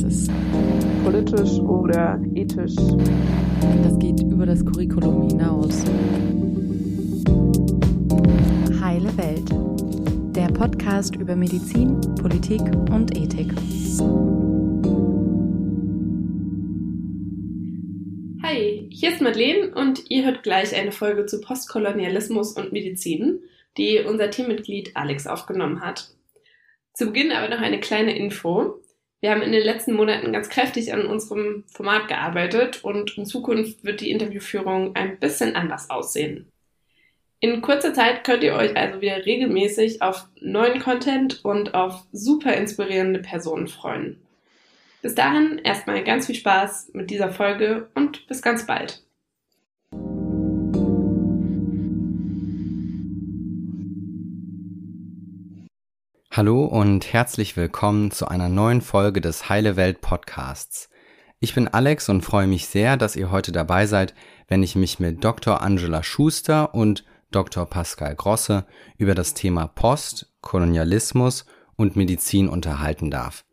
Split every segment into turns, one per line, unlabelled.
Das ist
politisch oder ethisch.
Das geht über das Curriculum hinaus. Heile Welt. Der Podcast über Medizin, Politik und Ethik.
Hi, hier ist Madeleine und ihr hört gleich eine Folge zu Postkolonialismus und Medizin, die unser Teammitglied Alex aufgenommen hat. Zu Beginn aber noch eine kleine Info. Wir haben in den letzten Monaten ganz kräftig an unserem Format gearbeitet und in Zukunft wird die Interviewführung ein bisschen anders aussehen. In kurzer Zeit könnt ihr euch also wieder regelmäßig auf neuen Content und auf super inspirierende Personen freuen. Bis dahin erstmal ganz viel Spaß mit dieser Folge und bis ganz bald.
Hallo und herzlich willkommen zu einer neuen Folge des Heile Welt Podcasts. Ich bin Alex und freue mich sehr, dass ihr heute dabei seid, wenn ich mich mit Dr. Angela Schuster und Dr. Pascal Grosse über das Thema Post, Kolonialismus und Medizin unterhalten darf.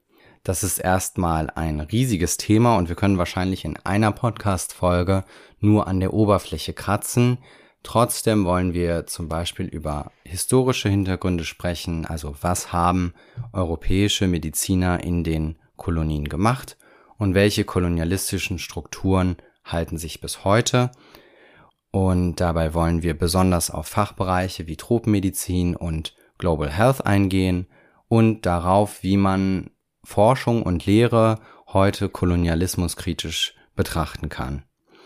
Das ist erstmal ein riesiges Thema und wir können wahrscheinlich in einer Podcast-Folge nur an der Oberfläche kratzen. Trotzdem wollen wir zum Beispiel über historische Hintergründe sprechen, also was haben europäische Mediziner in den Kolonien gemacht und welche kolonialistischen Strukturen halten sich bis heute. Und dabei wollen wir besonders auf Fachbereiche wie Tropenmedizin und Global Health eingehen und darauf, wie man Forschung und Lehre heute kolonialismuskritisch betrachten kann.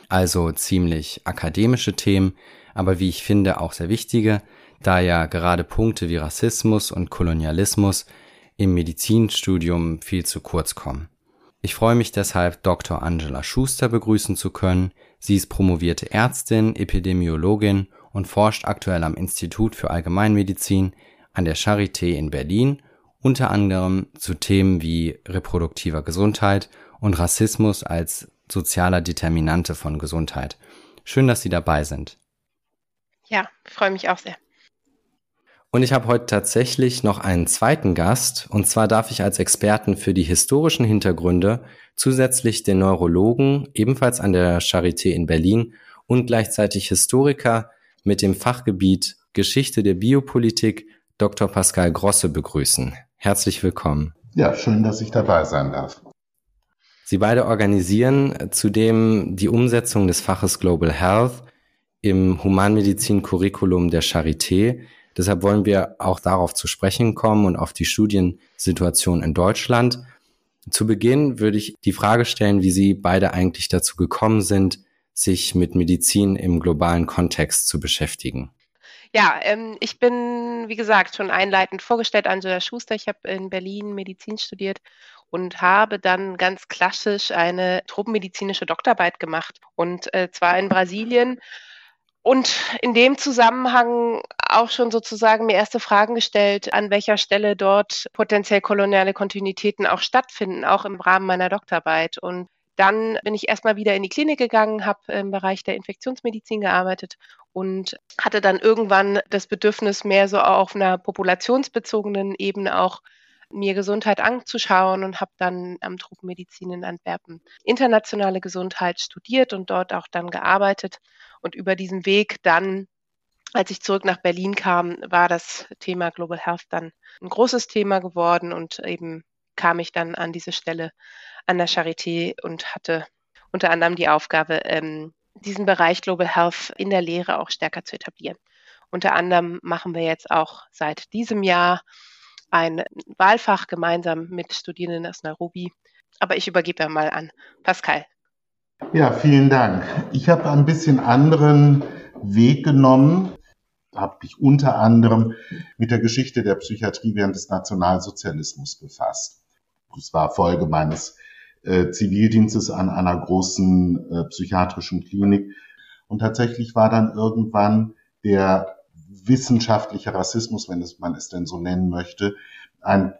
Also ziemlich akademische Themen, aber wie ich finde auch sehr wichtige, da ja gerade Punkte wie Rassismus und Kolonialismus im Medizinstudium viel zu kurz kommen. Ich freue mich deshalb, Dr. Angela Schuster begrüßen zu können. Sie ist promovierte Ärztin, Epidemiologin und forscht aktuell am Institut für Allgemeinmedizin an der Charité in Berlin, unter anderem zu Themen wie reproduktiver Gesundheit und Rassismus als sozialer Determinante von Gesundheit. Schön, dass Sie dabei sind.
Ja, freue mich auch sehr.
Und ich habe heute tatsächlich noch einen zweiten Gast, und zwar darf ich als Experten für die historischen Hintergründe zusätzlich den Neurologen, ebenfalls an der Charité in Berlin und gleichzeitig Historiker mit dem Fachgebiet Geschichte der Biopolitik, Dr. Pascal Grosse begrüßen. Herzlich willkommen.
Ja, schön, dass ich dabei sein darf.
Sie beide organisieren zudem die Umsetzung des Faches Global Health im Humanmedizin-Curriculum der Charité. Deshalb wollen wir auch darauf zu sprechen kommen und auf die Studiensituation in Deutschland. Zu Beginn würde ich die Frage stellen, wie Sie beide eigentlich dazu gekommen sind, sich mit Medizin im globalen Kontext zu beschäftigen.
Ja, ähm, ich bin, wie gesagt, schon einleitend vorgestellt, Angela Schuster. Ich habe in Berlin Medizin studiert und habe dann ganz klassisch eine tropenmedizinische Doktorarbeit gemacht und äh, zwar in Brasilien und in dem Zusammenhang auch schon sozusagen mir erste Fragen gestellt, an welcher Stelle dort potenziell koloniale Kontinuitäten auch stattfinden, auch im Rahmen meiner Doktorarbeit. Und dann bin ich erstmal wieder in die Klinik gegangen, habe im Bereich der Infektionsmedizin gearbeitet und hatte dann irgendwann das Bedürfnis, mehr so auf einer populationsbezogenen Ebene auch mir Gesundheit anzuschauen und habe dann am Tropenmedizin in Antwerpen internationale Gesundheit studiert und dort auch dann gearbeitet und über diesen Weg dann, als ich zurück nach Berlin kam, war das Thema Global Health dann ein großes Thema geworden und eben kam ich dann an diese Stelle an der Charité und hatte unter anderem die Aufgabe, ähm, diesen Bereich Global Health in der Lehre auch stärker zu etablieren. Unter anderem machen wir jetzt auch seit diesem Jahr ein Wahlfach gemeinsam mit Studierenden aus Nairobi. Aber ich übergebe mal an Pascal.
Ja, vielen Dank. Ich habe ein bisschen anderen Weg genommen, habe mich unter anderem mit der Geschichte der Psychiatrie während des Nationalsozialismus befasst. Das war Folge meines äh, Zivildienstes an einer großen äh, psychiatrischen Klinik. Und tatsächlich war dann irgendwann der wissenschaftliche Rassismus, wenn es, man es denn so nennen möchte, ein,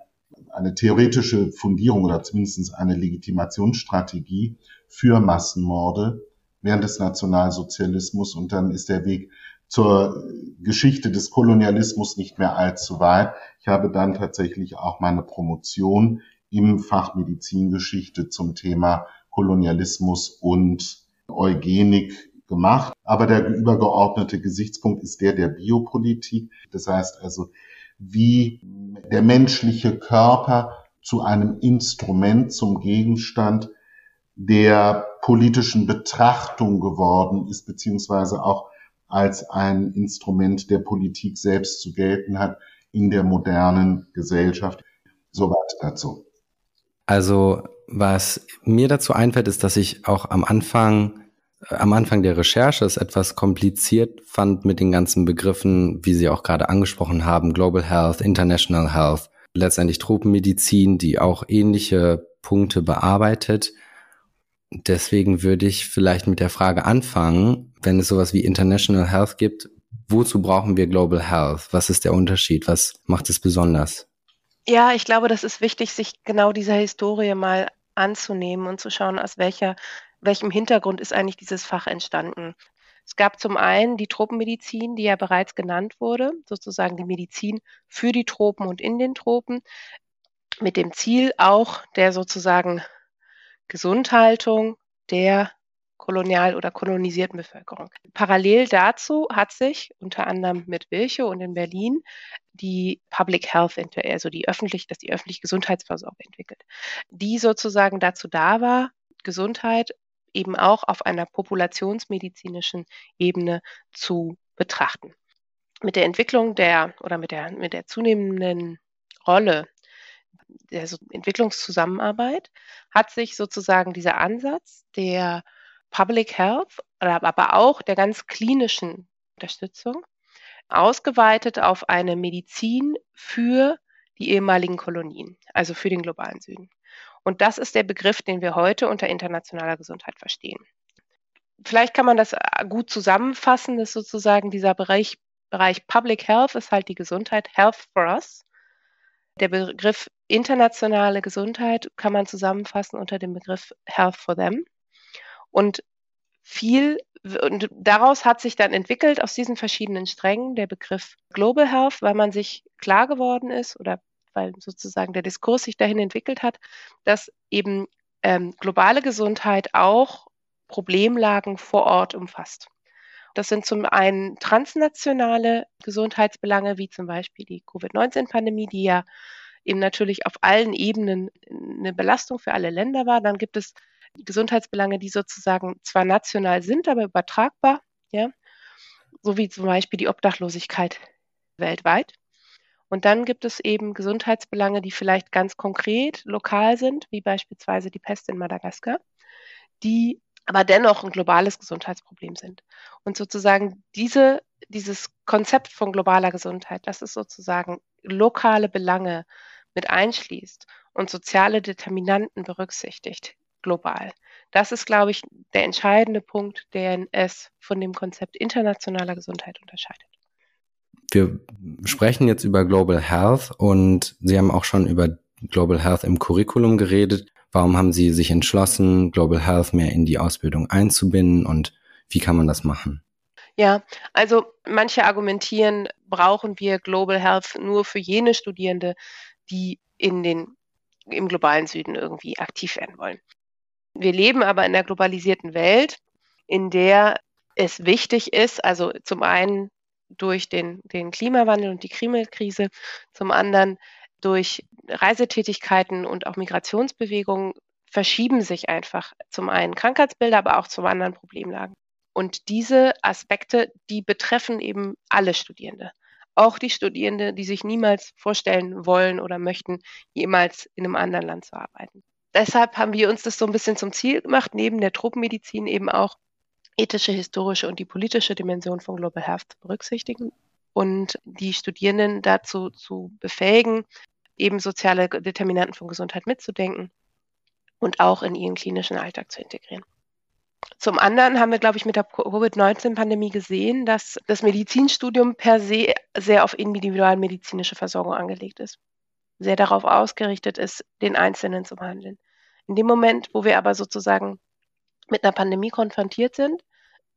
eine theoretische Fundierung oder zumindest eine Legitimationsstrategie für Massenmorde während des Nationalsozialismus und dann ist der Weg zur Geschichte des Kolonialismus nicht mehr allzu weit. Ich habe dann tatsächlich auch meine Promotion im Fach Medizingeschichte zum Thema Kolonialismus und Eugenik gemacht. Aber der übergeordnete Gesichtspunkt ist der der Biopolitik. Das heißt also, wie der menschliche Körper zu einem Instrument, zum Gegenstand der politischen Betrachtung geworden ist, beziehungsweise auch als ein Instrument der Politik selbst zu gelten hat in der modernen Gesellschaft. Soweit dazu.
Also was mir dazu einfällt, ist, dass ich auch am Anfang am Anfang der Recherche es etwas kompliziert fand mit den ganzen Begriffen, wie Sie auch gerade angesprochen haben, Global Health, International Health, letztendlich Tropenmedizin, die auch ähnliche Punkte bearbeitet. Deswegen würde ich vielleicht mit der Frage anfangen, wenn es sowas wie International Health gibt, wozu brauchen wir Global Health? Was ist der Unterschied? Was macht es besonders?
Ja, ich glaube, das ist wichtig, sich genau dieser Historie mal anzunehmen und zu schauen, aus welcher, welchem Hintergrund ist eigentlich dieses Fach entstanden. Es gab zum einen die Tropenmedizin, die ja bereits genannt wurde, sozusagen die Medizin für die Tropen und in den Tropen, mit dem Ziel auch der sozusagen Gesundhaltung der kolonial oder kolonisierten Bevölkerung. Parallel dazu hat sich unter anderem mit Virchow und in Berlin die Public Health, also die öffentlich, dass die öffentliche Gesundheitsversorgung entwickelt, die sozusagen dazu da war, Gesundheit eben auch auf einer populationsmedizinischen Ebene zu betrachten. Mit der Entwicklung der oder mit der, mit der zunehmenden Rolle der Entwicklungszusammenarbeit hat sich sozusagen dieser Ansatz der Public Health, aber auch der ganz klinischen Unterstützung ausgeweitet auf eine Medizin für die ehemaligen Kolonien, also für den globalen Süden. Und das ist der Begriff, den wir heute unter internationaler Gesundheit verstehen. Vielleicht kann man das äh, gut zusammenfassen, dass sozusagen dieser Bereich, Bereich Public Health ist halt die Gesundheit, Health for Us. Der Begriff internationale Gesundheit kann man zusammenfassen unter dem Begriff Health for Them. Und viel, und daraus hat sich dann entwickelt aus diesen verschiedenen Strängen der Begriff Global Health, weil man sich klar geworden ist oder weil sozusagen der Diskurs sich dahin entwickelt hat, dass eben ähm, globale Gesundheit auch Problemlagen vor Ort umfasst. Das sind zum einen transnationale Gesundheitsbelange, wie zum Beispiel die Covid-19-Pandemie, die ja eben natürlich auf allen Ebenen eine Belastung für alle Länder war. Dann gibt es Gesundheitsbelange, die sozusagen zwar national sind, aber übertragbar, ja, so wie zum Beispiel die Obdachlosigkeit weltweit. Und dann gibt es eben Gesundheitsbelange, die vielleicht ganz konkret lokal sind, wie beispielsweise die Pest in Madagaskar, die aber dennoch ein globales Gesundheitsproblem sind. Und sozusagen diese, dieses Konzept von globaler Gesundheit, das ist sozusagen lokale Belange mit einschließt und soziale Determinanten berücksichtigt, global. Das ist, glaube ich, der entscheidende Punkt, der es von dem Konzept internationaler Gesundheit unterscheidet.
Wir sprechen jetzt über Global Health und Sie haben auch schon über Global Health im Curriculum geredet. Warum haben Sie sich entschlossen, Global Health mehr in die Ausbildung einzubinden und wie kann man das machen?
Ja, also manche argumentieren, brauchen wir Global Health nur für jene Studierende, die in den, im globalen Süden irgendwie aktiv werden wollen. Wir leben aber in einer globalisierten Welt, in der es wichtig ist, also zum einen durch den, den Klimawandel und die Klimakrise, zum anderen durch Reisetätigkeiten und auch Migrationsbewegungen verschieben sich einfach zum einen Krankheitsbilder, aber auch zum anderen Problemlagen. Und diese Aspekte, die betreffen eben alle Studierende. Auch die Studierende, die sich niemals vorstellen wollen oder möchten, jemals in einem anderen Land zu arbeiten deshalb haben wir uns das so ein bisschen zum Ziel gemacht, neben der Tropenmedizin eben auch ethische, historische und die politische Dimension von Global Health zu berücksichtigen und die Studierenden dazu zu befähigen, eben soziale Determinanten von Gesundheit mitzudenken und auch in ihren klinischen Alltag zu integrieren. Zum anderen haben wir, glaube ich, mit der Covid-19-Pandemie gesehen, dass das Medizinstudium per se sehr auf individualmedizinische Versorgung angelegt ist sehr darauf ausgerichtet ist, den Einzelnen zu behandeln. In dem Moment, wo wir aber sozusagen mit einer Pandemie konfrontiert sind,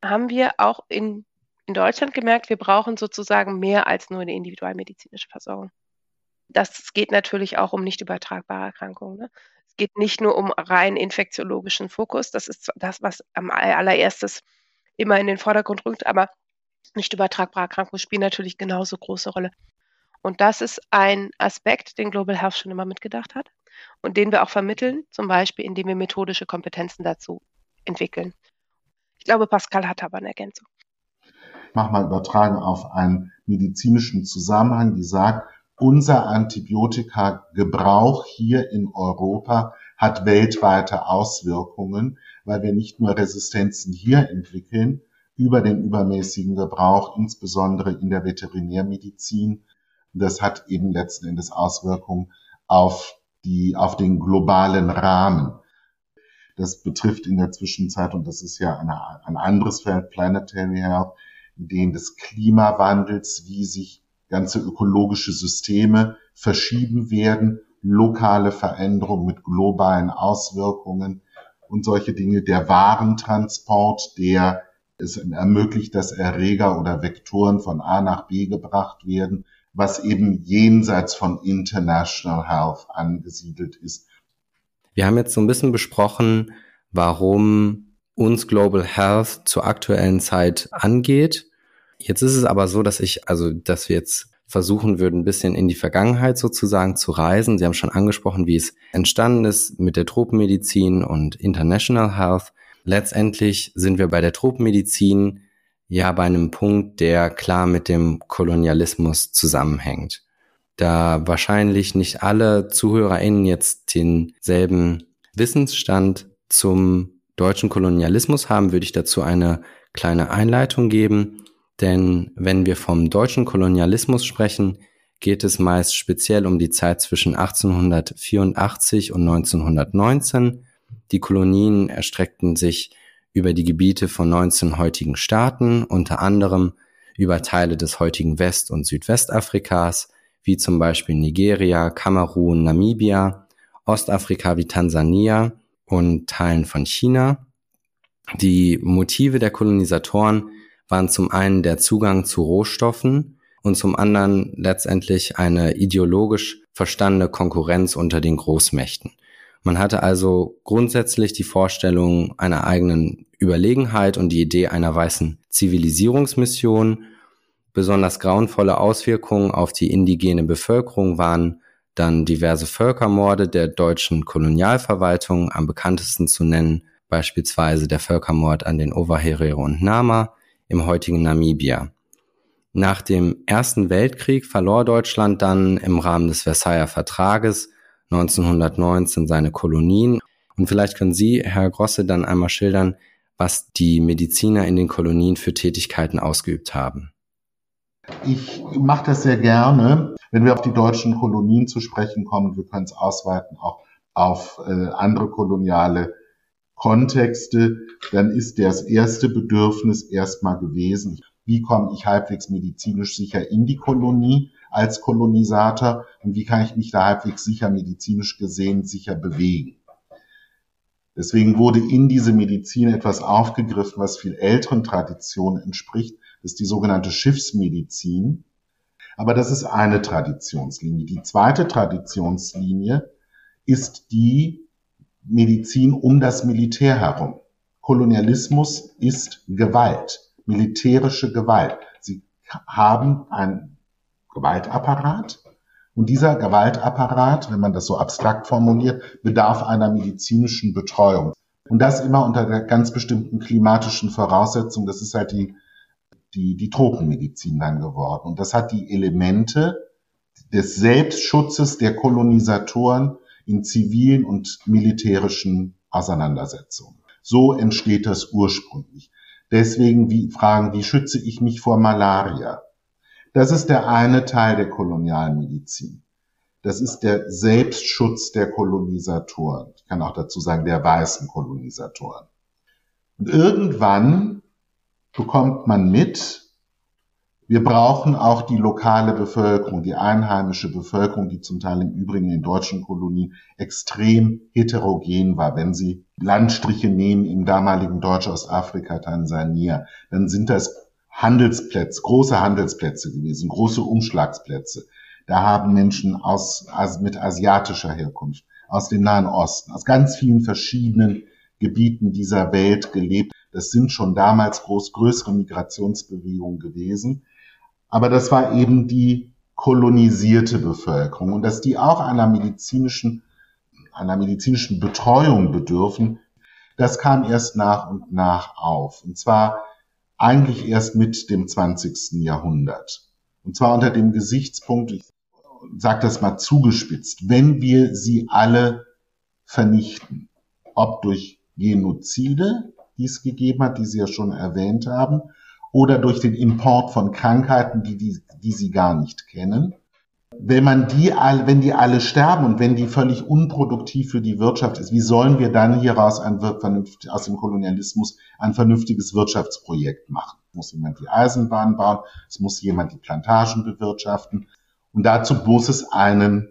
haben wir auch in, in Deutschland gemerkt, wir brauchen sozusagen mehr als nur eine individualmedizinische Versorgung. Das geht natürlich auch um nicht übertragbare Erkrankungen. Ne? Es geht nicht nur um rein infektiologischen Fokus. Das ist das, was am allererstes immer in den Vordergrund rückt, aber nicht übertragbare Erkrankungen spielen natürlich genauso große Rolle. Und das ist ein Aspekt, den Global Health schon immer mitgedacht hat und den wir auch vermitteln, zum Beispiel indem wir methodische Kompetenzen dazu entwickeln. Ich glaube, Pascal hat aber eine Ergänzung.
Ich mache mal übertragen auf einen medizinischen Zusammenhang, die sagt, unser Antibiotika-Gebrauch hier in Europa hat weltweite Auswirkungen, weil wir nicht nur Resistenzen hier entwickeln über den übermäßigen Gebrauch, insbesondere in der Veterinärmedizin. Das hat eben letzten Endes Auswirkungen auf die, auf den globalen Rahmen. Das betrifft in der Zwischenzeit, und das ist ja eine, ein anderes Feld, Planetary Health, Ideen des Klimawandels, wie sich ganze ökologische Systeme verschieben werden, lokale Veränderungen mit globalen Auswirkungen und solche Dinge. Der Warentransport, der es ermöglicht, dass Erreger oder Vektoren von A nach B gebracht werden, was eben jenseits von International Health angesiedelt ist.
Wir haben jetzt so ein bisschen besprochen, warum uns Global Health zur aktuellen Zeit angeht Jetzt ist es aber so, dass ich, also, dass wir jetzt versuchen würden, ein bisschen in die Vergangenheit sozusagen zu reisen. Sie haben schon angesprochen, wie es entstanden ist mit der Tropenmedizin und International Health. Letztendlich sind wir bei der Tropenmedizin ja bei einem Punkt, der klar mit dem Kolonialismus zusammenhängt. Da wahrscheinlich nicht alle ZuhörerInnen jetzt denselben Wissensstand zum deutschen Kolonialismus haben, würde ich dazu eine kleine Einleitung geben. Denn wenn wir vom deutschen Kolonialismus sprechen, geht es meist speziell um die Zeit zwischen 1884 und 1919. Die Kolonien erstreckten sich über die Gebiete von 19 heutigen Staaten, unter anderem über Teile des heutigen West- und Südwestafrikas, wie zum Beispiel Nigeria, Kamerun, Namibia, Ostafrika wie Tansania und Teilen von China. Die Motive der Kolonisatoren waren zum einen der Zugang zu Rohstoffen und zum anderen letztendlich eine ideologisch verstandene Konkurrenz unter den Großmächten. Man hatte also grundsätzlich die Vorstellung einer eigenen Überlegenheit und die Idee einer weißen Zivilisierungsmission. Besonders grauenvolle Auswirkungen auf die indigene Bevölkerung waren dann diverse Völkermorde der deutschen Kolonialverwaltung, am bekanntesten zu nennen beispielsweise der Völkermord an den Ovaherero und Nama, im heutigen Namibia. Nach dem Ersten Weltkrieg verlor Deutschland dann im Rahmen des Versailler Vertrages 1919 seine Kolonien. Und vielleicht können Sie, Herr Grosse, dann einmal schildern, was die Mediziner in den Kolonien für Tätigkeiten ausgeübt haben.
Ich mache das sehr gerne, wenn wir auf die deutschen Kolonien zu sprechen kommen. Wir können es ausweiten auch auf äh, andere koloniale Kontexte, dann ist das erste Bedürfnis erstmal gewesen, wie komme ich halbwegs medizinisch sicher in die Kolonie als Kolonisator und wie kann ich mich da halbwegs sicher medizinisch gesehen sicher bewegen. Deswegen wurde in diese Medizin etwas aufgegriffen, was viel älteren Traditionen entspricht. Ist die sogenannte Schiffsmedizin. Aber das ist eine Traditionslinie. Die zweite Traditionslinie ist die Medizin um das Militär herum. Kolonialismus ist Gewalt, militärische Gewalt. Sie haben einen Gewaltapparat und dieser Gewaltapparat, wenn man das so abstrakt formuliert, bedarf einer medizinischen Betreuung. Und das immer unter ganz bestimmten klimatischen Voraussetzung. Das ist halt die, die, die Tropenmedizin dann geworden. Und das hat die Elemente des Selbstschutzes der Kolonisatoren in zivilen und militärischen Auseinandersetzungen. So entsteht das ursprünglich. Deswegen wie, fragen, wie schütze ich mich vor Malaria? Das ist der eine Teil der Kolonialmedizin. Das ist der Selbstschutz der Kolonisatoren. Ich kann auch dazu sagen, der weißen Kolonisatoren. Und irgendwann bekommt man mit, wir brauchen auch die lokale Bevölkerung, die einheimische Bevölkerung, die zum Teil im Übrigen in deutschen Kolonien extrem heterogen war. Wenn Sie Landstriche nehmen im damaligen Deutsch-Ostafrika, Tansania, dann sind das Handelsplätze, große Handelsplätze gewesen, große Umschlagsplätze. Da haben Menschen aus, mit asiatischer Herkunft, aus dem Nahen Osten, aus ganz vielen verschiedenen Gebieten dieser Welt gelebt. Das sind schon damals groß, größere Migrationsbewegungen gewesen. Aber das war eben die kolonisierte Bevölkerung und dass die auch einer medizinischen, einer medizinischen Betreuung bedürfen, das kam erst nach und nach auf. Und zwar eigentlich erst mit dem 20. Jahrhundert. Und zwar unter dem Gesichtspunkt, ich sage das mal zugespitzt, wenn wir sie alle vernichten, ob durch Genozide, die es gegeben hat, die Sie ja schon erwähnt haben, oder durch den Import von Krankheiten, die, die, die Sie gar nicht kennen. Wenn man die alle, wenn die alle sterben und wenn die völlig unproduktiv für die Wirtschaft ist, wie sollen wir dann hieraus ein aus dem Kolonialismus ein vernünftiges Wirtschaftsprojekt machen? Muss jemand die Eisenbahn bauen, es muss jemand die Plantagen bewirtschaften. Und dazu muss es ein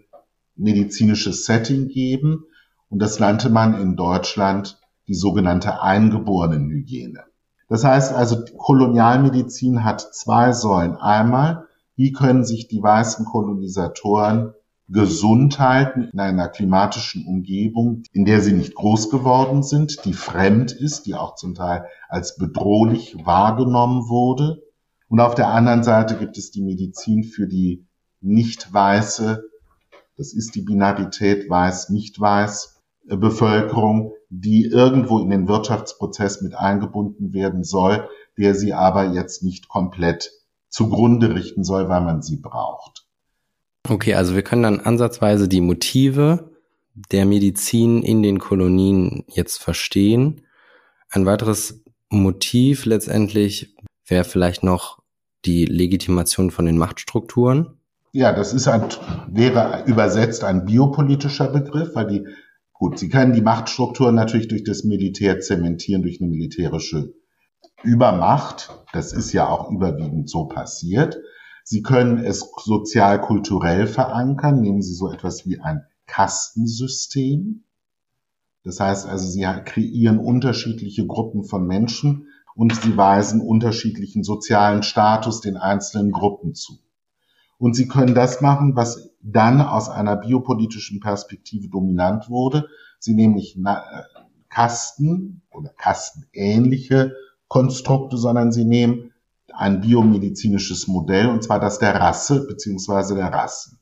medizinisches Setting geben. Und das nannte man in Deutschland die sogenannte Eingeborenenhygiene. Das heißt also, Kolonialmedizin hat zwei Säulen. Einmal, wie können sich die weißen Kolonisatoren gesund halten in einer klimatischen Umgebung, in der sie nicht groß geworden sind, die fremd ist, die auch zum Teil als bedrohlich wahrgenommen wurde. Und auf der anderen Seite gibt es die Medizin für die nicht weiße, das ist die Binarität weiß, nicht weiß Bevölkerung, die irgendwo in den Wirtschaftsprozess mit eingebunden werden soll, der sie aber jetzt nicht komplett zugrunde richten soll, weil man sie braucht.
Okay, also wir können dann ansatzweise die Motive der Medizin in den Kolonien jetzt verstehen. Ein weiteres Motiv letztendlich wäre vielleicht noch die Legitimation von den Machtstrukturen.
Ja, das ist ein, wäre übersetzt ein biopolitischer Begriff, weil die Gut, sie können die Machtstrukturen natürlich durch das Militär zementieren, durch eine militärische Übermacht. Das ist ja auch überwiegend so passiert. Sie können es sozial-kulturell verankern. Nehmen Sie so etwas wie ein Kastensystem. Das heißt also, Sie kreieren unterschiedliche Gruppen von Menschen und Sie weisen unterschiedlichen sozialen Status den einzelnen Gruppen zu. Und Sie können das machen, was dann aus einer biopolitischen Perspektive dominant wurde. Sie nehmen nicht Kasten oder kastenähnliche Konstrukte, sondern sie nehmen ein biomedizinisches Modell, und zwar das der Rasse beziehungsweise der Rassen.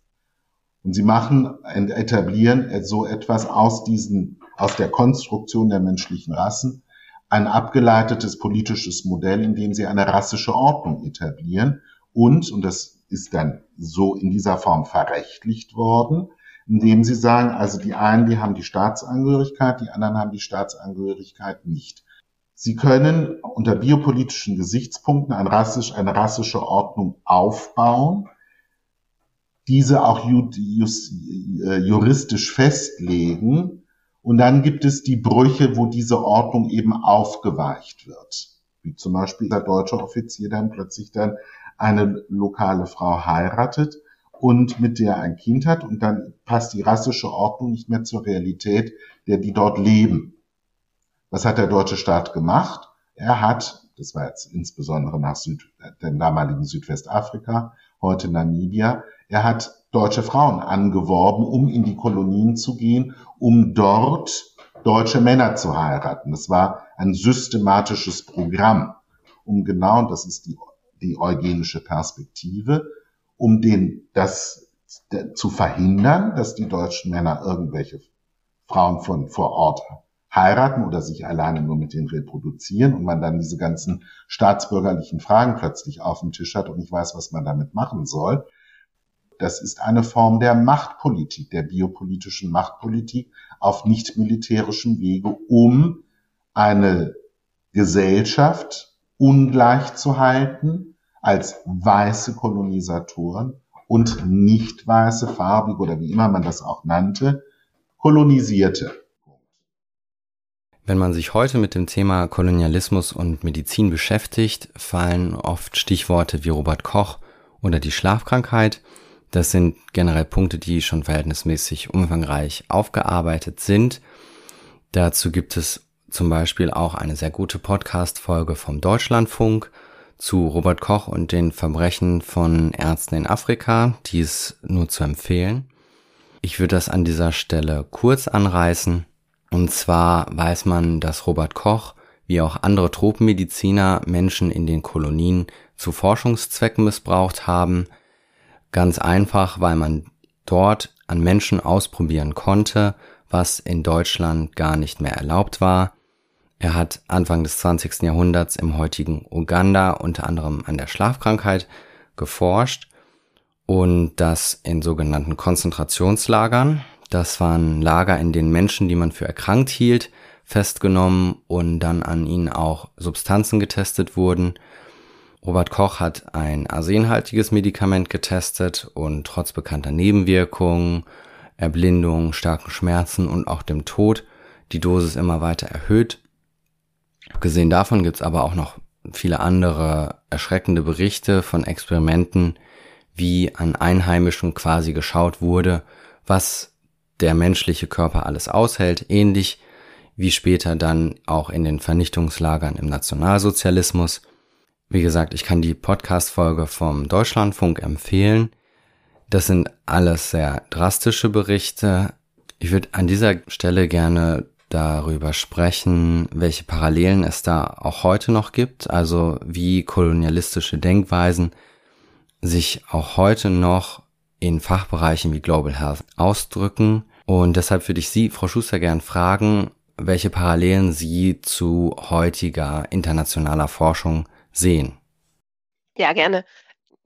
Und sie machen, etablieren so etwas aus diesen, aus der Konstruktion der menschlichen Rassen, ein abgeleitetes politisches Modell, in dem sie eine rassische Ordnung etablieren und, und das ist dann so in dieser Form verrechtlicht worden, indem sie sagen, also die einen, die haben die Staatsangehörigkeit, die anderen haben die Staatsangehörigkeit nicht. Sie können unter biopolitischen Gesichtspunkten eine, rassisch, eine rassische Ordnung aufbauen, diese auch äh, juristisch festlegen und dann gibt es die Brüche, wo diese Ordnung eben aufgeweicht wird. Wie zum Beispiel der deutsche Offizier dann plötzlich dann eine lokale Frau heiratet und mit der ein Kind hat und dann passt die rassische Ordnung nicht mehr zur Realität der, die dort leben. Was hat der deutsche Staat gemacht? Er hat, das war jetzt insbesondere nach Süd, dem damaligen Südwestafrika, heute Namibia, er hat deutsche Frauen angeworben, um in die Kolonien zu gehen, um dort deutsche Männer zu heiraten. Das war ein systematisches Programm, um genau, das ist die die eugenische Perspektive, um den, das zu verhindern, dass die deutschen Männer irgendwelche Frauen von vor Ort heiraten oder sich alleine nur mit denen reproduzieren und man dann diese ganzen staatsbürgerlichen Fragen plötzlich auf dem Tisch hat und nicht weiß, was man damit machen soll. Das ist eine Form der Machtpolitik, der biopolitischen Machtpolitik auf nicht militärischem Wege, um eine Gesellschaft ungleich zu halten, als weiße Kolonisatoren und nicht weiße, farbige oder wie immer man das auch nannte, kolonisierte.
Wenn man sich heute mit dem Thema Kolonialismus und Medizin beschäftigt, fallen oft Stichworte wie Robert Koch oder die Schlafkrankheit. Das sind generell Punkte, die schon verhältnismäßig umfangreich aufgearbeitet sind. Dazu gibt es zum Beispiel auch eine sehr gute Podcast-Folge vom Deutschlandfunk zu Robert Koch und den Verbrechen von Ärzten in Afrika, dies nur zu empfehlen. Ich würde das an dieser Stelle kurz anreißen. Und zwar weiß man, dass Robert Koch wie auch andere Tropenmediziner Menschen in den Kolonien zu Forschungszwecken missbraucht haben. Ganz einfach, weil man dort an Menschen ausprobieren konnte, was in Deutschland gar nicht mehr erlaubt war. Er hat Anfang des 20. Jahrhunderts im heutigen Uganda unter anderem an der Schlafkrankheit geforscht und das in sogenannten Konzentrationslagern. Das waren Lager, in denen Menschen, die man für erkrankt hielt, festgenommen und dann an ihnen auch Substanzen getestet wurden. Robert Koch hat ein arsenhaltiges Medikament getestet und trotz bekannter Nebenwirkungen, Erblindung, starken Schmerzen und auch dem Tod die Dosis immer weiter erhöht. Abgesehen davon gibt's aber auch noch viele andere erschreckende Berichte von Experimenten, wie an Einheimischen quasi geschaut wurde, was der menschliche Körper alles aushält, ähnlich wie später dann auch in den Vernichtungslagern im Nationalsozialismus. Wie gesagt, ich kann die Podcast-Folge vom Deutschlandfunk empfehlen. Das sind alles sehr drastische Berichte. Ich würde an dieser Stelle gerne darüber sprechen, welche Parallelen es da auch heute noch gibt, also wie kolonialistische Denkweisen sich auch heute noch in Fachbereichen wie Global Health ausdrücken. Und deshalb würde ich Sie, Frau Schuster, gern fragen, welche Parallelen Sie zu heutiger internationaler Forschung sehen.
Ja, gerne.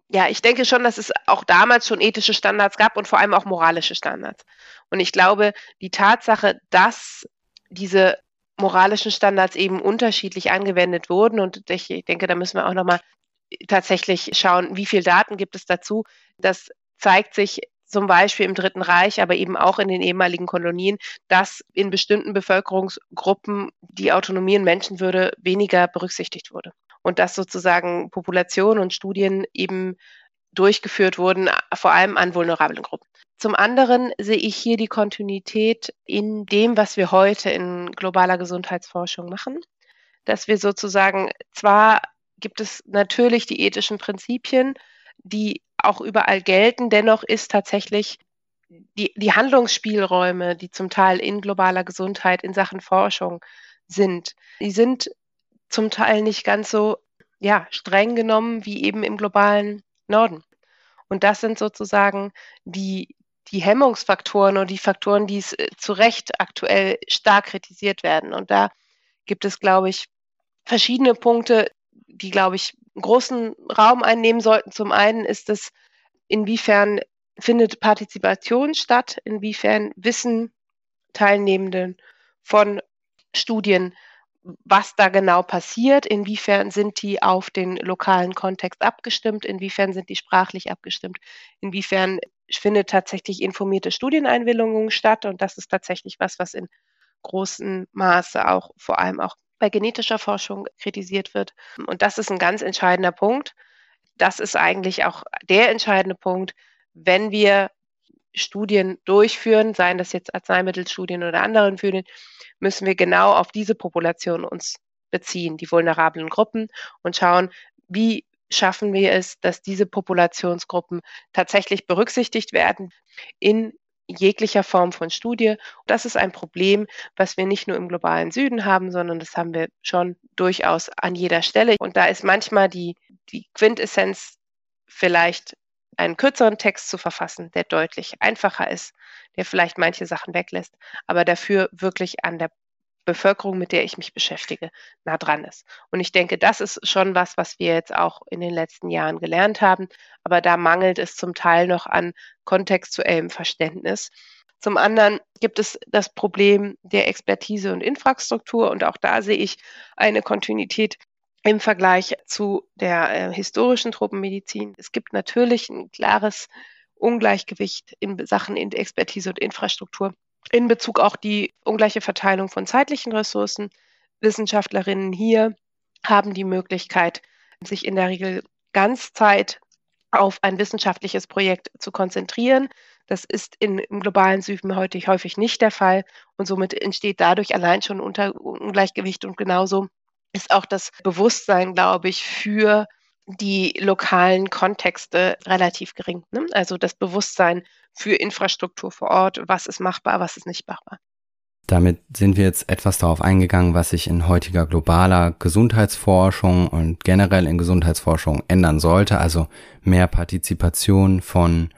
Ja, ich denke schon, dass es auch damals schon ethische Standards gab und vor allem auch moralische Standards. Und ich glaube, die Tatsache, dass diese moralischen Standards eben unterschiedlich angewendet wurden, und ich denke, da müssen wir auch nochmal tatsächlich schauen, wie viel Daten gibt es dazu. Das zeigt sich zum Beispiel im Dritten Reich, aber eben auch in den ehemaligen Kolonien, dass in bestimmten Bevölkerungsgruppen die Autonomie und Menschenwürde weniger berücksichtigt wurde. Und dass sozusagen Populationen und Studien eben durchgeführt wurden, vor allem an vulnerablen Gruppen. Zum anderen sehe ich hier die Kontinuität in dem, was wir heute in globaler Gesundheitsforschung machen, dass wir sozusagen zwar gibt es natürlich die ethischen Prinzipien, die auch überall gelten. Dennoch ist tatsächlich die, die Handlungsspielräume, die zum Teil in globaler Gesundheit in Sachen Forschung sind, die sind zum Teil nicht ganz so ja, streng genommen wie eben im globalen Norden. Und das sind sozusagen die, die Hemmungsfaktoren und die Faktoren, die es äh, zu Recht aktuell stark kritisiert werden. Und da gibt es, glaube ich, verschiedene Punkte, die, glaube ich, großen Raum einnehmen sollten. Zum einen ist es, inwiefern findet Partizipation statt, inwiefern wissen Teilnehmenden von Studien, was da genau passiert, inwiefern sind die auf den lokalen Kontext abgestimmt, inwiefern sind die sprachlich abgestimmt, inwiefern findet tatsächlich informierte Studieneinwilligung statt und das ist tatsächlich was, was in großem Maße auch vor allem auch bei genetischer Forschung kritisiert wird. Und das ist ein ganz entscheidender Punkt. Das ist eigentlich auch der entscheidende Punkt, wenn wir Studien durchführen, seien das jetzt Arzneimittelstudien oder anderen Studien, müssen wir genau auf diese Population uns beziehen, die vulnerablen Gruppen und schauen, wie schaffen wir es, dass diese Populationsgruppen tatsächlich berücksichtigt werden in jeglicher Form von Studie. Das ist ein Problem, was wir nicht nur im globalen Süden haben, sondern das haben wir schon durchaus an jeder Stelle. Und da ist manchmal die, die Quintessenz vielleicht einen kürzeren Text zu verfassen, der deutlich einfacher ist, der vielleicht manche Sachen weglässt, aber dafür wirklich an der Bevölkerung, mit der ich mich beschäftige, nah dran ist. Und ich denke, das ist schon was, was wir jetzt auch in den letzten Jahren gelernt haben. Aber da mangelt es zum Teil noch an kontextuellem Verständnis. Zum anderen gibt es das Problem der Expertise und Infrastruktur. Und auch da sehe ich eine Kontinuität im Vergleich zu der äh, historischen Tropenmedizin. Es gibt natürlich ein klares Ungleichgewicht in Sachen Expertise und Infrastruktur in Bezug auch die ungleiche Verteilung von zeitlichen Ressourcen. Wissenschaftlerinnen hier haben die Möglichkeit, sich in der Regel Ganzzeit auf ein wissenschaftliches Projekt zu konzentrieren. Das ist in, im globalen Süden heute häufig nicht der Fall und somit entsteht dadurch allein schon Ungleichgewicht und genauso ist auch das Bewusstsein, glaube ich, für die lokalen Kontexte relativ gering. Ne? Also das Bewusstsein für Infrastruktur vor Ort, was ist machbar, was ist nicht machbar.
Damit sind wir jetzt etwas darauf eingegangen, was sich in heutiger globaler Gesundheitsforschung und generell in Gesundheitsforschung ändern sollte, also mehr Partizipation von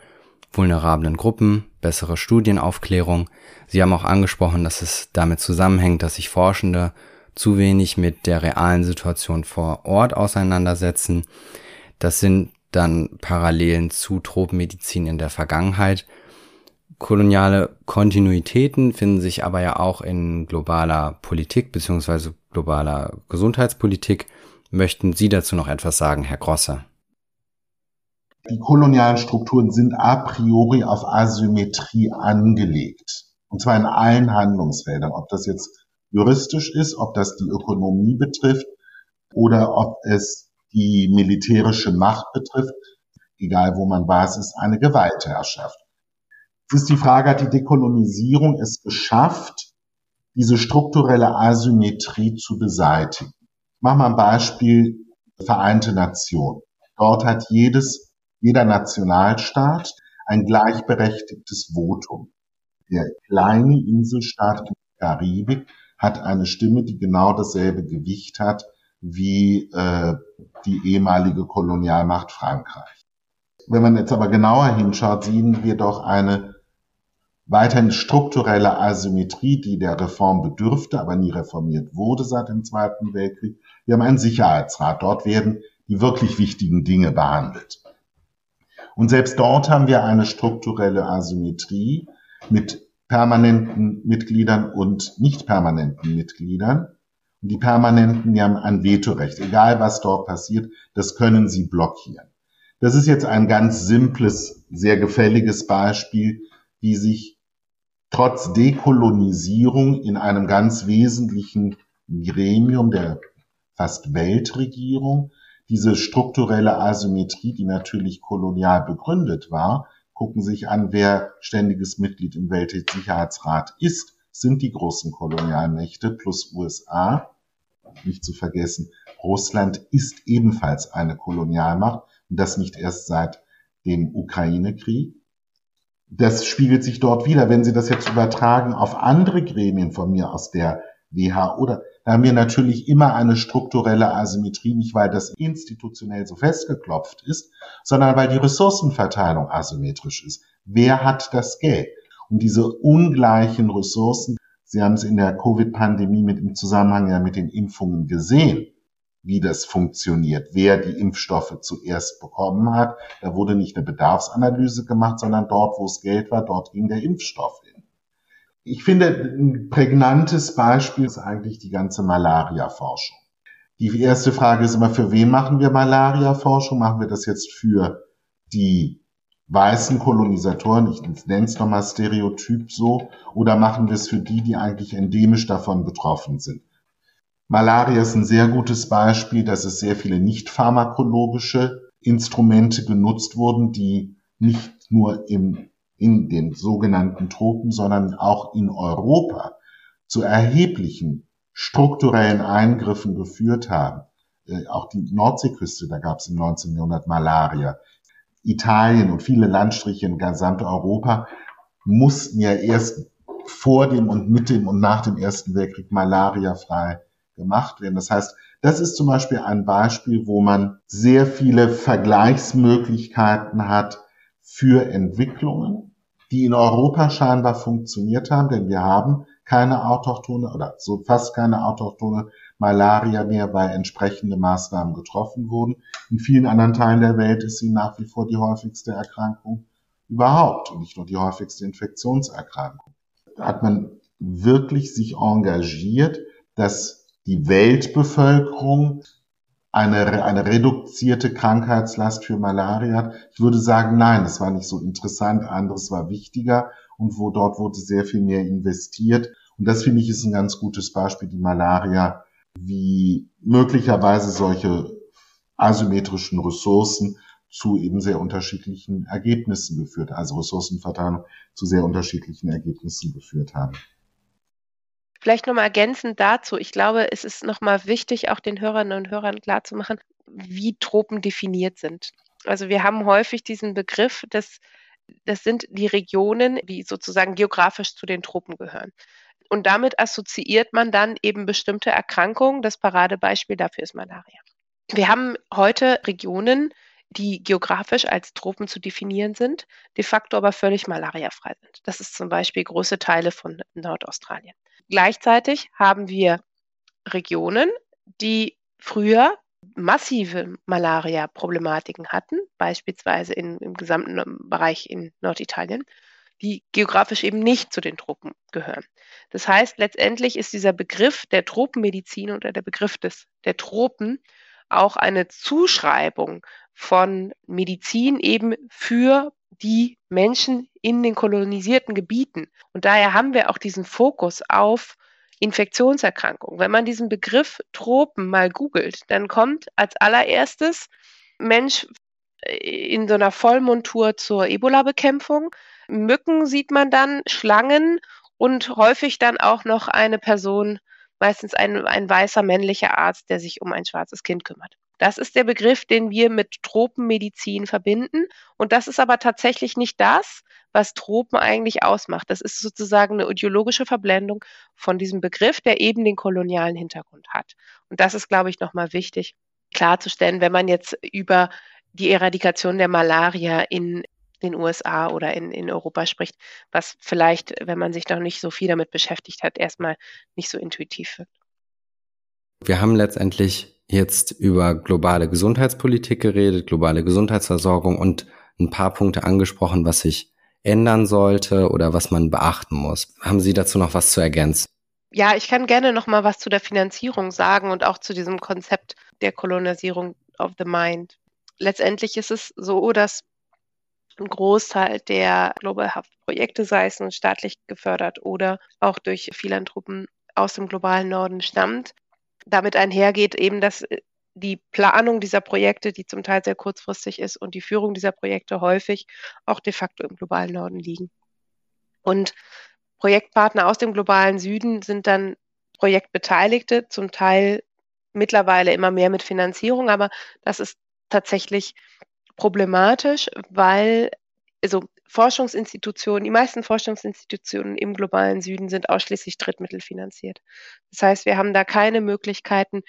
vulnerablen Gruppen, bessere Studienaufklärung. Sie haben auch angesprochen, dass es damit zusammenhängt, dass sich Forschende zu wenig mit der realen Situation vor Ort auseinandersetzen. Das sind dann Parallelen zu Tropenmedizin in der Vergangenheit. Koloniale Kontinuitäten finden sich aber ja auch in globaler Politik beziehungsweise globaler Gesundheitspolitik. Möchten Sie dazu noch etwas sagen, Herr Grosse?
Die kolonialen Strukturen sind a priori auf Asymmetrie angelegt. Und zwar in allen Handlungsfeldern. Ob das jetzt juristisch ist, ob das die Ökonomie betrifft oder ob es die militärische Macht betrifft, egal wo man Basis, eine Gewaltherrschaft. Es ist die Frage, hat die Dekolonisierung es geschafft, diese strukturelle Asymmetrie zu beseitigen? Ich mache mal ein Beispiel Vereinte Nationen. Dort hat jedes, jeder Nationalstaat ein gleichberechtigtes Votum. Der kleine Inselstaat in der Karibik hat eine Stimme, die genau dasselbe Gewicht hat wie äh, die ehemalige Kolonialmacht Frankreich. Wenn man jetzt aber genauer hinschaut, sehen wir doch eine weiterhin strukturelle Asymmetrie, die der Reform bedürfte, aber nie reformiert wurde seit dem Zweiten Weltkrieg. Wir haben einen Sicherheitsrat. Dort werden die wirklich wichtigen Dinge behandelt. Und selbst dort haben wir eine strukturelle Asymmetrie mit permanenten Mitgliedern und nicht permanenten Mitgliedern. Und die Permanenten, die haben ein Vetorecht. Egal was dort passiert, das können sie blockieren. Das ist jetzt ein ganz simples, sehr gefälliges Beispiel, wie sich trotz Dekolonisierung in einem ganz wesentlichen Gremium der fast Weltregierung diese strukturelle Asymmetrie, die natürlich kolonial begründet war, gucken sich an, wer ständiges Mitglied im Weltsicherheitsrat ist, sind die großen Kolonialmächte plus USA. Nicht zu vergessen, Russland ist ebenfalls eine Kolonialmacht und das nicht erst seit dem Ukraine-Krieg. Das spiegelt sich dort wieder. Wenn Sie das jetzt übertragen auf andere Gremien von mir aus der WHO, oder da haben wir natürlich immer eine strukturelle Asymmetrie, nicht weil das institutionell so festgeklopft ist, sondern weil die Ressourcenverteilung asymmetrisch ist. Wer hat das Geld? Und diese ungleichen Ressourcen, Sie haben es in der Covid-Pandemie mit im Zusammenhang ja mit den Impfungen gesehen, wie das funktioniert, wer die Impfstoffe zuerst bekommen hat. Da wurde nicht eine Bedarfsanalyse gemacht, sondern dort, wo es Geld war, dort ging der Impfstoff. Ich finde, ein prägnantes Beispiel ist eigentlich die ganze Malaria-Forschung. Die erste Frage ist immer, für wen machen wir Malaria-Forschung? Machen wir das jetzt für die weißen Kolonisatoren, ich nenne es nochmal Stereotyp so, oder machen wir es für die, die eigentlich endemisch davon betroffen sind? Malaria ist ein sehr gutes Beispiel, dass es sehr viele nicht pharmakologische Instrumente genutzt wurden, die nicht nur im in den sogenannten Tropen, sondern auch in Europa zu erheblichen strukturellen Eingriffen geführt haben. Äh, auch die Nordseeküste, da gab es im 19. Jahrhundert Malaria. Italien und viele Landstriche in Gesamteuropa mussten ja erst vor dem und mit dem und nach dem Ersten Weltkrieg malariafrei gemacht werden. Das heißt, das ist zum Beispiel ein Beispiel, wo man sehr viele Vergleichsmöglichkeiten hat, für Entwicklungen, die in Europa scheinbar funktioniert haben, denn wir haben keine autochtone oder so fast keine autochtone Malaria mehr, weil entsprechende Maßnahmen getroffen wurden. In vielen anderen Teilen der Welt ist sie nach wie vor die häufigste Erkrankung überhaupt und nicht nur die häufigste Infektionserkrankung. Da hat man wirklich sich engagiert, dass die Weltbevölkerung eine, eine reduzierte Krankheitslast für Malaria hat. Ich würde sagen, nein, es war nicht so interessant, anderes war wichtiger und wo dort wurde sehr viel mehr investiert. Und das finde ich ist ein ganz gutes Beispiel, die Malaria, wie möglicherweise solche asymmetrischen Ressourcen zu eben sehr unterschiedlichen Ergebnissen geführt, also Ressourcenverteilung zu sehr unterschiedlichen Ergebnissen geführt haben.
Vielleicht nochmal ergänzend dazu. Ich glaube, es ist nochmal wichtig, auch den Hörerinnen und Hörern klarzumachen, wie Tropen definiert sind. Also wir haben häufig diesen Begriff, dass das sind die Regionen, die sozusagen geografisch zu den Tropen gehören. Und damit assoziiert man dann eben bestimmte Erkrankungen. Das Paradebeispiel dafür ist Malaria. Wir haben heute Regionen, die geografisch als Tropen zu definieren sind, de facto aber völlig malariafrei sind. Das ist zum Beispiel große Teile von Nordaustralien. Gleichzeitig haben wir Regionen, die früher massive Malaria-Problematiken hatten, beispielsweise in, im gesamten Bereich in Norditalien, die geografisch eben nicht zu den Tropen gehören. Das heißt, letztendlich ist dieser Begriff der Tropenmedizin oder der Begriff des, der Tropen auch eine Zuschreibung von Medizin eben für die Menschen in den kolonisierten Gebieten. Und daher haben wir auch diesen Fokus auf Infektionserkrankungen. Wenn man diesen Begriff Tropen mal googelt, dann kommt als allererstes Mensch in so einer Vollmontur zur Ebola-Bekämpfung. Mücken sieht man dann, Schlangen und häufig dann auch noch eine Person, meistens ein, ein weißer männlicher Arzt, der sich um ein schwarzes Kind kümmert. Das ist der Begriff, den wir mit Tropenmedizin verbinden. Und das ist aber tatsächlich nicht das, was Tropen eigentlich ausmacht. Das ist sozusagen eine ideologische Verblendung von diesem Begriff, der eben den kolonialen Hintergrund hat. Und das ist, glaube ich, nochmal wichtig klarzustellen, wenn man jetzt über die Eradikation der Malaria in den USA oder in, in Europa spricht, was vielleicht, wenn man sich noch nicht so viel damit beschäftigt hat, erstmal nicht so intuitiv wirkt.
Wir haben letztendlich jetzt über globale Gesundheitspolitik geredet, globale Gesundheitsversorgung und ein paar Punkte angesprochen, was sich ändern sollte oder was man beachten muss. Haben Sie dazu noch was zu ergänzen?
Ja, ich kann gerne noch mal was zu der Finanzierung sagen und auch zu diesem Konzept der Kolonisierung of the Mind. Letztendlich ist es so, dass ein Großteil der Global Health Projekte, sei es nun staatlich gefördert oder auch durch Philanthropen aus dem globalen Norden stammt, damit einhergeht eben, dass äh, die Planung dieser Projekte, die zum Teil sehr kurzfristig ist, und die Führung dieser Projekte häufig auch de facto im globalen Norden liegen. Und Projektpartner aus dem globalen Süden sind dann Projektbeteiligte, zum Teil mittlerweile immer mehr mit Finanzierung, aber das ist tatsächlich problematisch, weil also Forschungsinstitutionen, die meisten Forschungsinstitutionen im globalen Süden sind ausschließlich drittmittelfinanziert. Das heißt, wir haben da keine Möglichkeiten,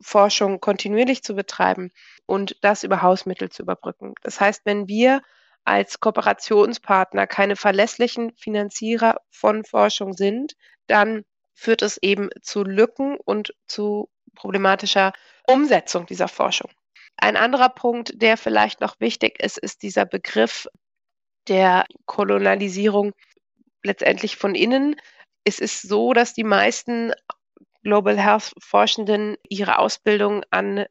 Forschung kontinuierlich zu betreiben und das über Hausmittel zu überbrücken. Das heißt, wenn wir als Kooperationspartner keine verlässlichen Finanzierer von Forschung sind, dann führt es eben zu Lücken und zu problematischer Umsetzung dieser Forschung. Ein anderer Punkt, der vielleicht noch wichtig ist, ist dieser Begriff der Kolonialisierung letztendlich von innen. Es ist so, dass die meisten Global Health Forschenden ihre Ausbildung an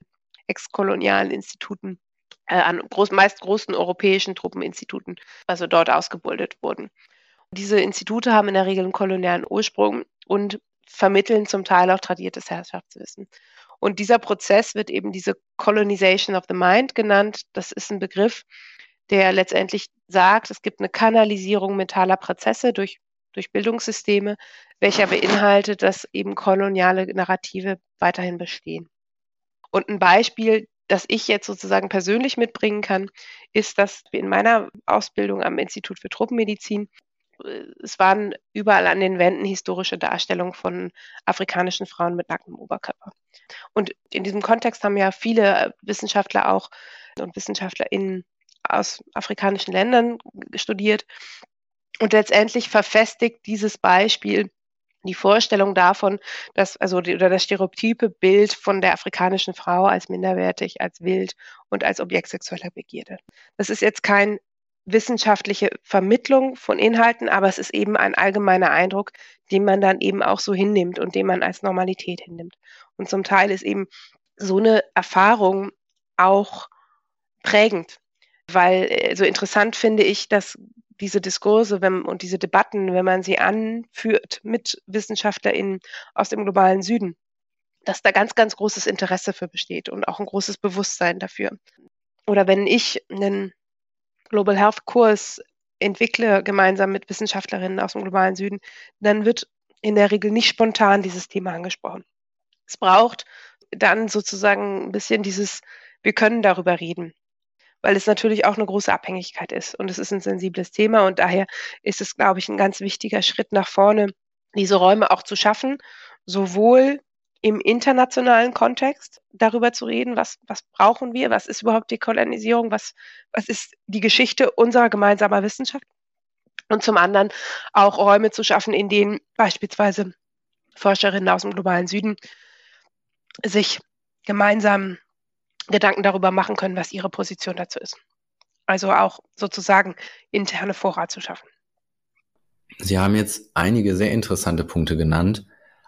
exkolonialen Instituten, äh, an groß, meist großen europäischen Truppeninstituten, also dort ausgebildet wurden. Diese Institute haben in der Regel einen kolonialen Ursprung und vermitteln zum Teil auch tradiertes Herrschaftswissen. Und dieser Prozess wird eben diese Colonization of the Mind genannt. Das ist ein Begriff, der letztendlich sagt, es gibt eine Kanalisierung mentaler Prozesse durch, durch Bildungssysteme, welcher beinhaltet, dass eben koloniale Narrative weiterhin bestehen. Und ein Beispiel, das ich jetzt sozusagen persönlich mitbringen kann, ist, dass in meiner Ausbildung am Institut für Tropenmedizin äh, es waren überall an den Wänden historische Darstellungen von afrikanischen Frauen mit nacktem Oberkörper. Und in diesem Kontext haben ja viele Wissenschaftler auch und WissenschaftlerInnen aus afrikanischen Ländern studiert. Und letztendlich verfestigt dieses Beispiel die Vorstellung davon, dass, also die, oder das stereotype Bild von der afrikanischen Frau als minderwertig, als wild und als Objekt sexueller Begierde. Das ist jetzt keine wissenschaftliche Vermittlung von Inhalten, aber es ist eben ein allgemeiner Eindruck, den man dann eben auch so hinnimmt und den man als Normalität hinnimmt. Und zum Teil ist eben so eine Erfahrung auch prägend weil äh, so interessant finde ich, dass diese Diskurse wenn, und diese Debatten, wenn man sie anführt mit WissenschaftlerInnen aus dem globalen Süden, dass da ganz, ganz großes Interesse für besteht und auch ein großes Bewusstsein dafür. Oder wenn ich einen Global Health Kurs entwickle, gemeinsam mit Wissenschaftlerinnen aus dem globalen Süden, dann wird in der Regel nicht spontan dieses Thema angesprochen. Es braucht dann sozusagen ein bisschen dieses wir können darüber reden, weil es natürlich auch eine große Abhängigkeit ist und es ist ein sensibles Thema und daher ist es, glaube ich, ein ganz wichtiger Schritt nach vorne, diese Räume auch zu schaffen, sowohl im internationalen Kontext darüber zu reden, was, was brauchen wir, was ist überhaupt Dekolonisierung, was, was ist die Geschichte unserer gemeinsamer Wissenschaft und zum anderen auch Räume zu schaffen, in denen beispielsweise Forscherinnen aus dem globalen Süden sich gemeinsam Gedanken darüber machen können, was ihre Position dazu ist. Also auch sozusagen interne Vorrat zu schaffen.
Sie haben jetzt einige sehr interessante Punkte genannt.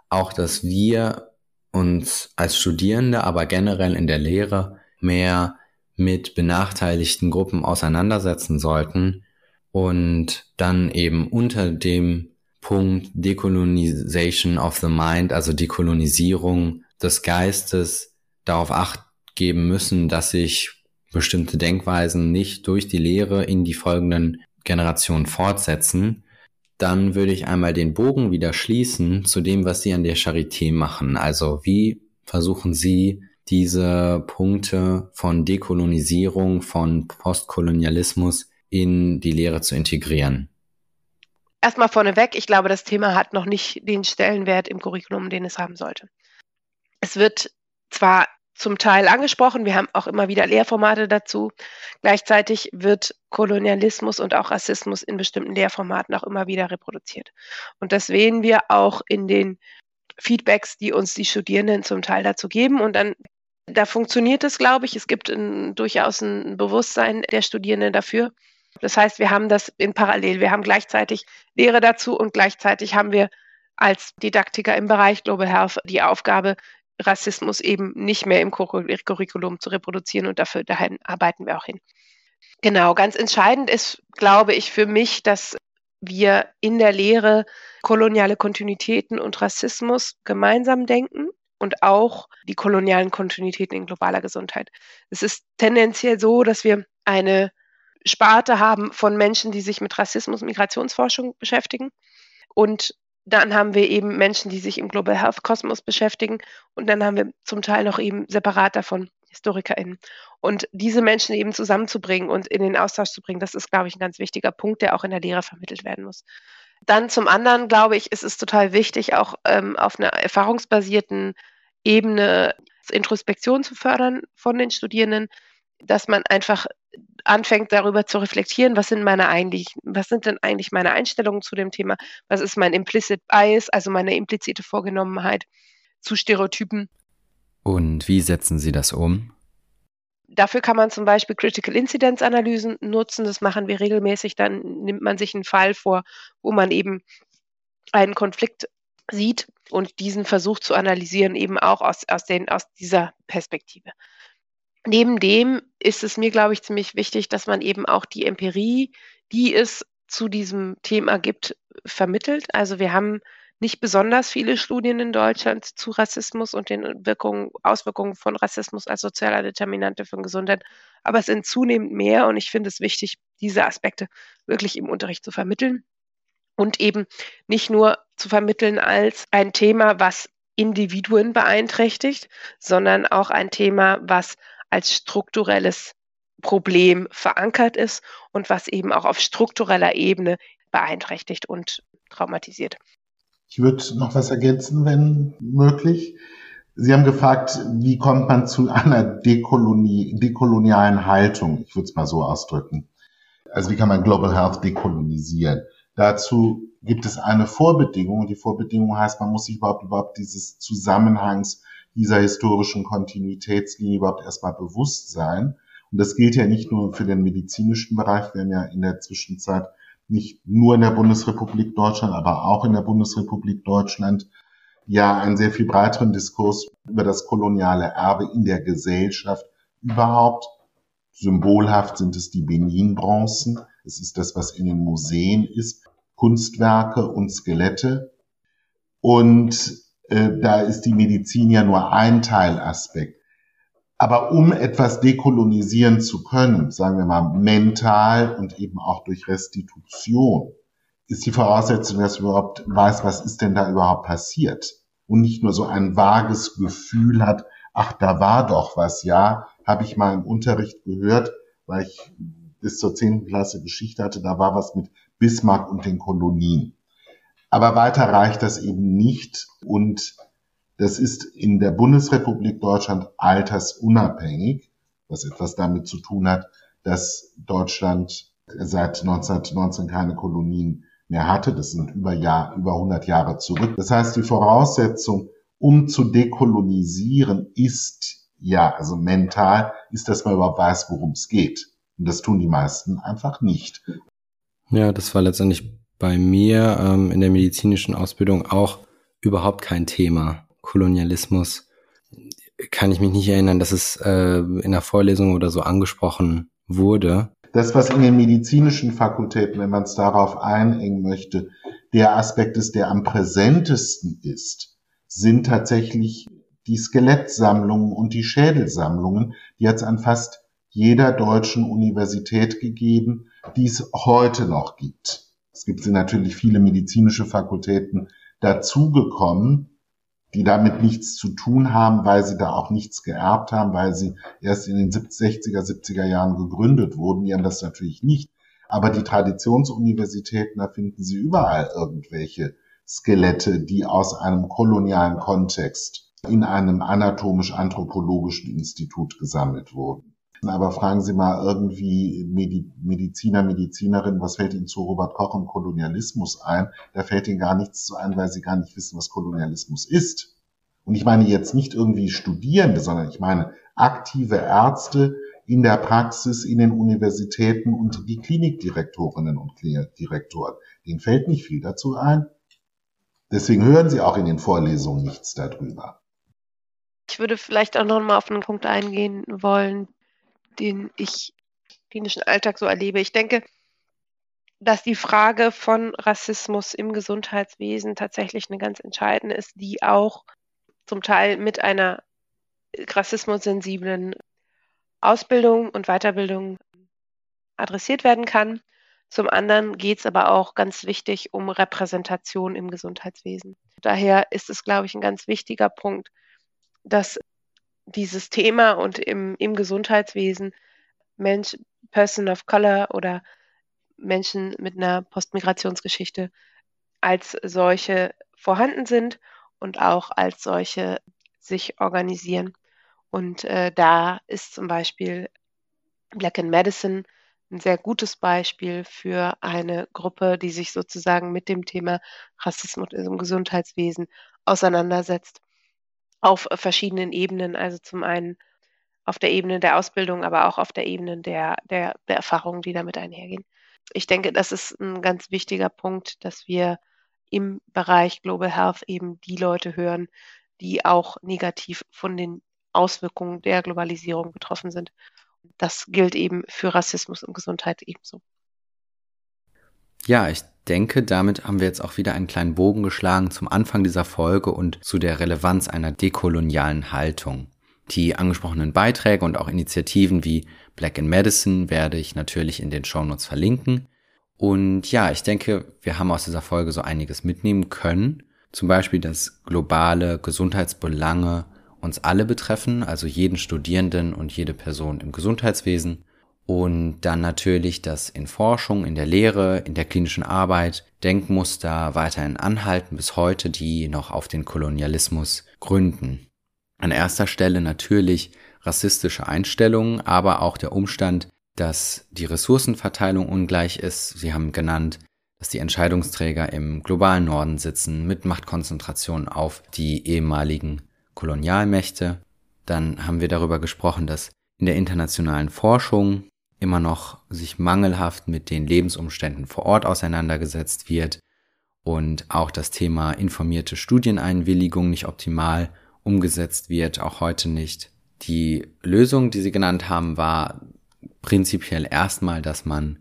Auch, dass wir uns als Studierende, aber generell in der Lehre mehr mit benachteiligten Gruppen auseinandersetzen sollten und dann eben unter dem Punkt Decolonization of the Mind, also Dekolonisierung des Geistes, darauf acht geben müssen, dass sich bestimmte Denkweisen nicht durch die Lehre in die folgenden Generationen fortsetzen, dann würde ich einmal den Bogen wieder schließen zu dem, was Sie an der Charité machen. Also wie versuchen Sie diese Punkte von Dekolonisierung, von Postkolonialismus in die Lehre zu integrieren?
Erstmal vorneweg, ich glaube, das Thema hat noch nicht den Stellenwert im Curriculum, den es haben sollte. Es wird zwar zum Teil angesprochen. Wir haben auch immer wieder Lehrformate dazu. Gleichzeitig wird Kolonialismus und auch Rassismus in bestimmten Lehrformaten auch immer wieder reproduziert. Und das sehen wir auch in den Feedbacks, die uns die Studierenden zum Teil dazu geben. Und dann, da funktioniert es, glaube ich. Es gibt ein, durchaus ein Bewusstsein der Studierenden dafür. Das heißt, wir haben das in parallel. Wir haben gleichzeitig Lehre dazu und gleichzeitig haben wir als Didaktiker im Bereich Global Health die Aufgabe, Rassismus eben nicht mehr im Curriculum zu reproduzieren und dafür dahin arbeiten wir auch hin. Genau, ganz entscheidend ist, glaube ich, für mich, dass wir in der Lehre koloniale Kontinuitäten und Rassismus gemeinsam denken und auch die kolonialen Kontinuitäten in globaler Gesundheit. Es ist tendenziell so, dass wir eine Sparte haben von Menschen, die sich mit Rassismus und Migrationsforschung beschäftigen und dann haben wir eben Menschen, die sich im Global Health Kosmos beschäftigen. Und dann haben wir zum Teil noch eben separat davon HistorikerInnen. Und diese Menschen eben zusammenzubringen und in den Austausch zu bringen, das ist, glaube ich, ein ganz wichtiger Punkt, der auch in der Lehre vermittelt werden muss. Dann zum anderen, glaube ich, ist es total wichtig, auch ähm, auf einer erfahrungsbasierten Ebene Introspektion zu fördern von den Studierenden, dass man einfach anfängt darüber zu reflektieren, was sind meine eigentlich, was sind denn eigentlich meine Einstellungen zu dem Thema, was ist mein implicit bias, also meine implizite Vorgenommenheit zu Stereotypen.
Und wie setzen Sie das um?
Dafür kann man zum Beispiel Critical Incidence Analysen nutzen. Das machen wir regelmäßig. Dann nimmt man sich einen Fall vor, wo man eben einen Konflikt sieht und diesen versucht zu analysieren, eben auch aus, aus, den, aus dieser Perspektive. Neben dem ist es mir, glaube ich, ziemlich wichtig, dass man eben auch die Empirie, die es zu diesem Thema gibt, vermittelt. Also wir haben nicht besonders viele Studien in Deutschland zu Rassismus und den Wirkungen, Auswirkungen von Rassismus als sozialer Determinante für Gesundheit, aber es sind zunehmend mehr und ich finde es wichtig, diese Aspekte wirklich im Unterricht zu vermitteln und eben nicht nur zu vermitteln als ein Thema, was Individuen beeinträchtigt, sondern auch ein Thema, was als strukturelles Problem verankert ist und was eben auch auf struktureller Ebene beeinträchtigt und traumatisiert.
Ich würde noch was ergänzen, wenn möglich. Sie haben gefragt, wie kommt man zu einer Dekoloni dekolonialen Haltung? Ich würde es mal so ausdrücken. Also wie kann man Global Health dekolonisieren? Dazu gibt es eine Vorbedingung. Die Vorbedingung heißt, man muss sich überhaupt, überhaupt dieses Zusammenhangs dieser historischen Kontinuitätslinie überhaupt erstmal bewusst sein. Und das gilt ja nicht nur für den medizinischen Bereich. Wir haben ja in der Zwischenzeit nicht nur in der Bundesrepublik Deutschland, aber auch in der Bundesrepublik Deutschland ja einen sehr viel breiteren Diskurs über das koloniale Erbe in der Gesellschaft überhaupt. Symbolhaft sind es die Benin-Bronzen. Es ist das, was in den Museen ist. Kunstwerke und Skelette. Und äh, da ist die Medizin ja nur ein Teilaspekt. Aber um etwas dekolonisieren zu können, sagen wir mal mental und eben auch durch Restitution, ist die Voraussetzung, dass man überhaupt weiß, was ist denn da überhaupt passiert. Und nicht nur so ein vages Gefühl hat, ach, da war doch was, ja, habe ich mal im Unterricht gehört, weil ich bis zur zehnten Klasse Geschichte hatte, da war was mit Bismarck und den Kolonien. Aber weiter reicht das eben nicht und das ist in der Bundesrepublik Deutschland altersunabhängig, was etwas damit zu tun hat, dass Deutschland seit 1919 keine Kolonien mehr hatte. Das sind über, Jahr, über 100 Jahre zurück. Das heißt, die Voraussetzung, um zu dekolonisieren, ist ja, also mental, ist, dass man überhaupt weiß, worum es geht. Und das tun die meisten einfach nicht.
Ja, das war letztendlich bei mir ähm, in der medizinischen Ausbildung auch überhaupt kein Thema. Kolonialismus kann ich mich nicht erinnern, dass es äh, in der Vorlesung oder so angesprochen wurde.
Das, was in den medizinischen Fakultäten, wenn man es darauf einengen möchte, der Aspekt ist, der am präsentesten ist, sind tatsächlich die Skelettsammlungen und die Schädelsammlungen, die jetzt an fast jeder deutschen Universität gegeben, die es heute noch gibt. Es gibt natürlich viele medizinische Fakultäten dazugekommen, die damit nichts zu tun haben, weil sie da auch nichts geerbt haben, weil sie erst in den 60er, 70er Jahren gegründet wurden. Die haben das natürlich nicht. Aber die Traditionsuniversitäten, da finden Sie überall irgendwelche Skelette, die aus einem kolonialen Kontext in einem anatomisch-anthropologischen Institut gesammelt wurden. Aber fragen Sie mal irgendwie Mediziner, Medizinerin, was fällt Ihnen zu Robert Koch und Kolonialismus ein? Da fällt Ihnen gar nichts zu ein, weil Sie gar nicht wissen, was Kolonialismus ist. Und ich meine jetzt nicht irgendwie Studierende, sondern ich meine aktive Ärzte in der Praxis, in den Universitäten und die Klinikdirektorinnen und Direktoren. Denen fällt nicht viel dazu ein. Deswegen hören Sie auch in den Vorlesungen nichts darüber.
Ich würde vielleicht auch noch mal auf einen Punkt eingehen wollen, den ich im klinischen Alltag so erlebe. Ich denke, dass die Frage von Rassismus im Gesundheitswesen tatsächlich eine ganz entscheidende ist, die auch zum Teil mit einer rassismussensiblen Ausbildung und Weiterbildung adressiert werden kann. Zum anderen geht es aber auch ganz wichtig um Repräsentation im Gesundheitswesen. Daher ist es, glaube ich, ein ganz wichtiger Punkt, dass dieses Thema und im, im Gesundheitswesen Mensch, Person of Color oder Menschen mit einer Postmigrationsgeschichte als solche vorhanden sind und auch als solche sich organisieren. Und äh, da ist zum Beispiel Black in Medicine ein sehr gutes Beispiel für eine Gruppe, die sich sozusagen mit dem Thema Rassismus im Gesundheitswesen auseinandersetzt auf verschiedenen Ebenen. Also zum einen auf der Ebene der Ausbildung, aber auch auf der Ebene der, der, der Erfahrungen, die damit einhergehen. Ich denke, das ist ein ganz wichtiger Punkt, dass wir im Bereich Global Health eben die Leute hören, die auch negativ von den Auswirkungen der Globalisierung betroffen sind. Das gilt eben für Rassismus und Gesundheit ebenso.
Ja, ich denke, damit haben wir jetzt auch wieder einen kleinen Bogen geschlagen zum Anfang dieser Folge und zu der Relevanz einer dekolonialen Haltung. Die angesprochenen Beiträge und auch Initiativen wie Black in Medicine werde ich natürlich in den Shownotes verlinken. Und ja, ich denke, wir haben aus dieser Folge so einiges mitnehmen können. Zum Beispiel, dass globale Gesundheitsbelange uns alle betreffen, also jeden Studierenden und jede Person im Gesundheitswesen und dann natürlich, dass in Forschung, in der Lehre, in der klinischen Arbeit Denkmuster weiterhin anhalten bis heute, die noch auf den Kolonialismus gründen. An erster Stelle natürlich rassistische Einstellungen, aber auch der Umstand, dass die Ressourcenverteilung ungleich ist. Sie haben genannt, dass die Entscheidungsträger im globalen Norden sitzen mit Machtkonzentration auf die ehemaligen Kolonialmächte. Dann haben wir darüber gesprochen, dass in der internationalen Forschung immer noch sich mangelhaft mit den Lebensumständen vor Ort auseinandergesetzt wird und auch das Thema informierte Studieneinwilligung nicht optimal umgesetzt wird, auch heute nicht. Die Lösung, die Sie genannt haben, war prinzipiell erstmal, dass man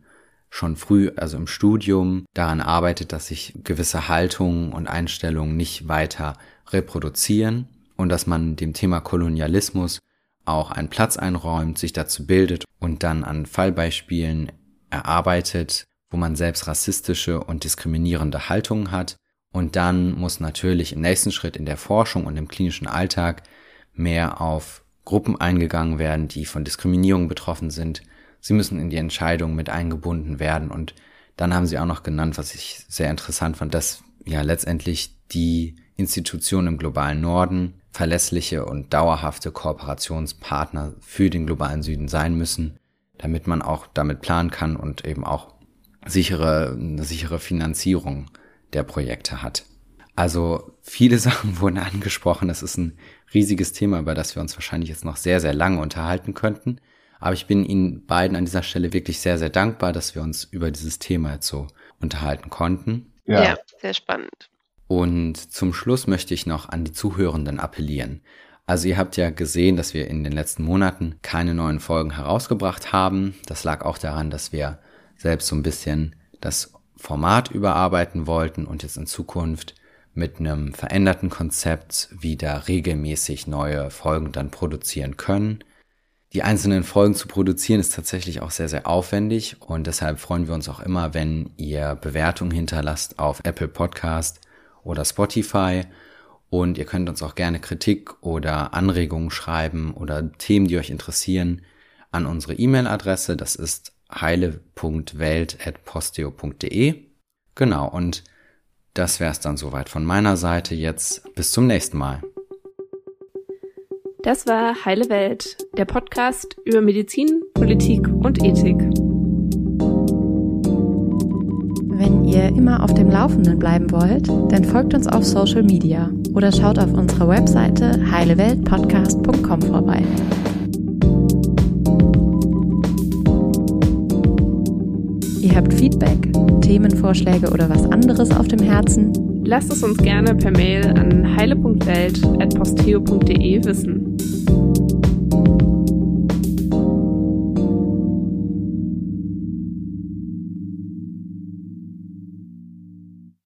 schon früh, also im Studium, daran arbeitet, dass sich gewisse Haltungen und Einstellungen nicht weiter reproduzieren und dass man dem Thema Kolonialismus auch einen Platz einräumt, sich dazu bildet und dann an Fallbeispielen erarbeitet, wo man selbst rassistische und diskriminierende Haltungen hat. Und dann muss natürlich im nächsten Schritt in der Forschung und im klinischen Alltag mehr auf Gruppen eingegangen werden, die von Diskriminierung betroffen sind. Sie müssen in die Entscheidung mit eingebunden werden. Und dann haben sie auch noch genannt, was ich sehr interessant fand, dass ja letztendlich die Institutionen im globalen Norden verlässliche und dauerhafte Kooperationspartner für den globalen Süden sein müssen, damit man auch damit planen kann und eben auch sichere, eine sichere Finanzierung der Projekte hat. Also viele Sachen wurden angesprochen. Es ist ein riesiges Thema, über das wir uns wahrscheinlich jetzt noch sehr, sehr lange unterhalten könnten. Aber ich bin Ihnen beiden an dieser Stelle wirklich sehr, sehr dankbar, dass wir uns über dieses Thema jetzt so unterhalten konnten.
Ja, ja sehr spannend.
Und zum Schluss möchte ich noch an die Zuhörenden appellieren. Also ihr habt ja gesehen, dass wir in den letzten Monaten keine neuen Folgen herausgebracht haben. Das lag auch daran, dass wir selbst so ein bisschen das Format überarbeiten wollten und jetzt in Zukunft mit einem veränderten Konzept wieder regelmäßig neue Folgen dann produzieren können. Die einzelnen Folgen zu produzieren ist tatsächlich auch sehr, sehr aufwendig und deshalb freuen wir uns auch immer, wenn ihr Bewertungen hinterlasst auf Apple Podcast oder Spotify und ihr könnt uns auch gerne Kritik oder Anregungen schreiben oder Themen, die euch interessieren, an unsere E-Mail-Adresse. Das ist heile.welt.posteo.de. Genau, und das wäre es dann soweit von meiner Seite jetzt. Bis zum nächsten Mal.
Das war Heile Welt, der Podcast über Medizin, Politik und Ethik.
Ihr immer auf dem Laufenden bleiben wollt, dann folgt uns auf Social Media oder schaut auf unserer Webseite heileweltpodcast.com vorbei. Ihr habt Feedback, Themenvorschläge oder was anderes auf dem Herzen?
Lasst es uns gerne per Mail an heile.welt.posteo.de wissen.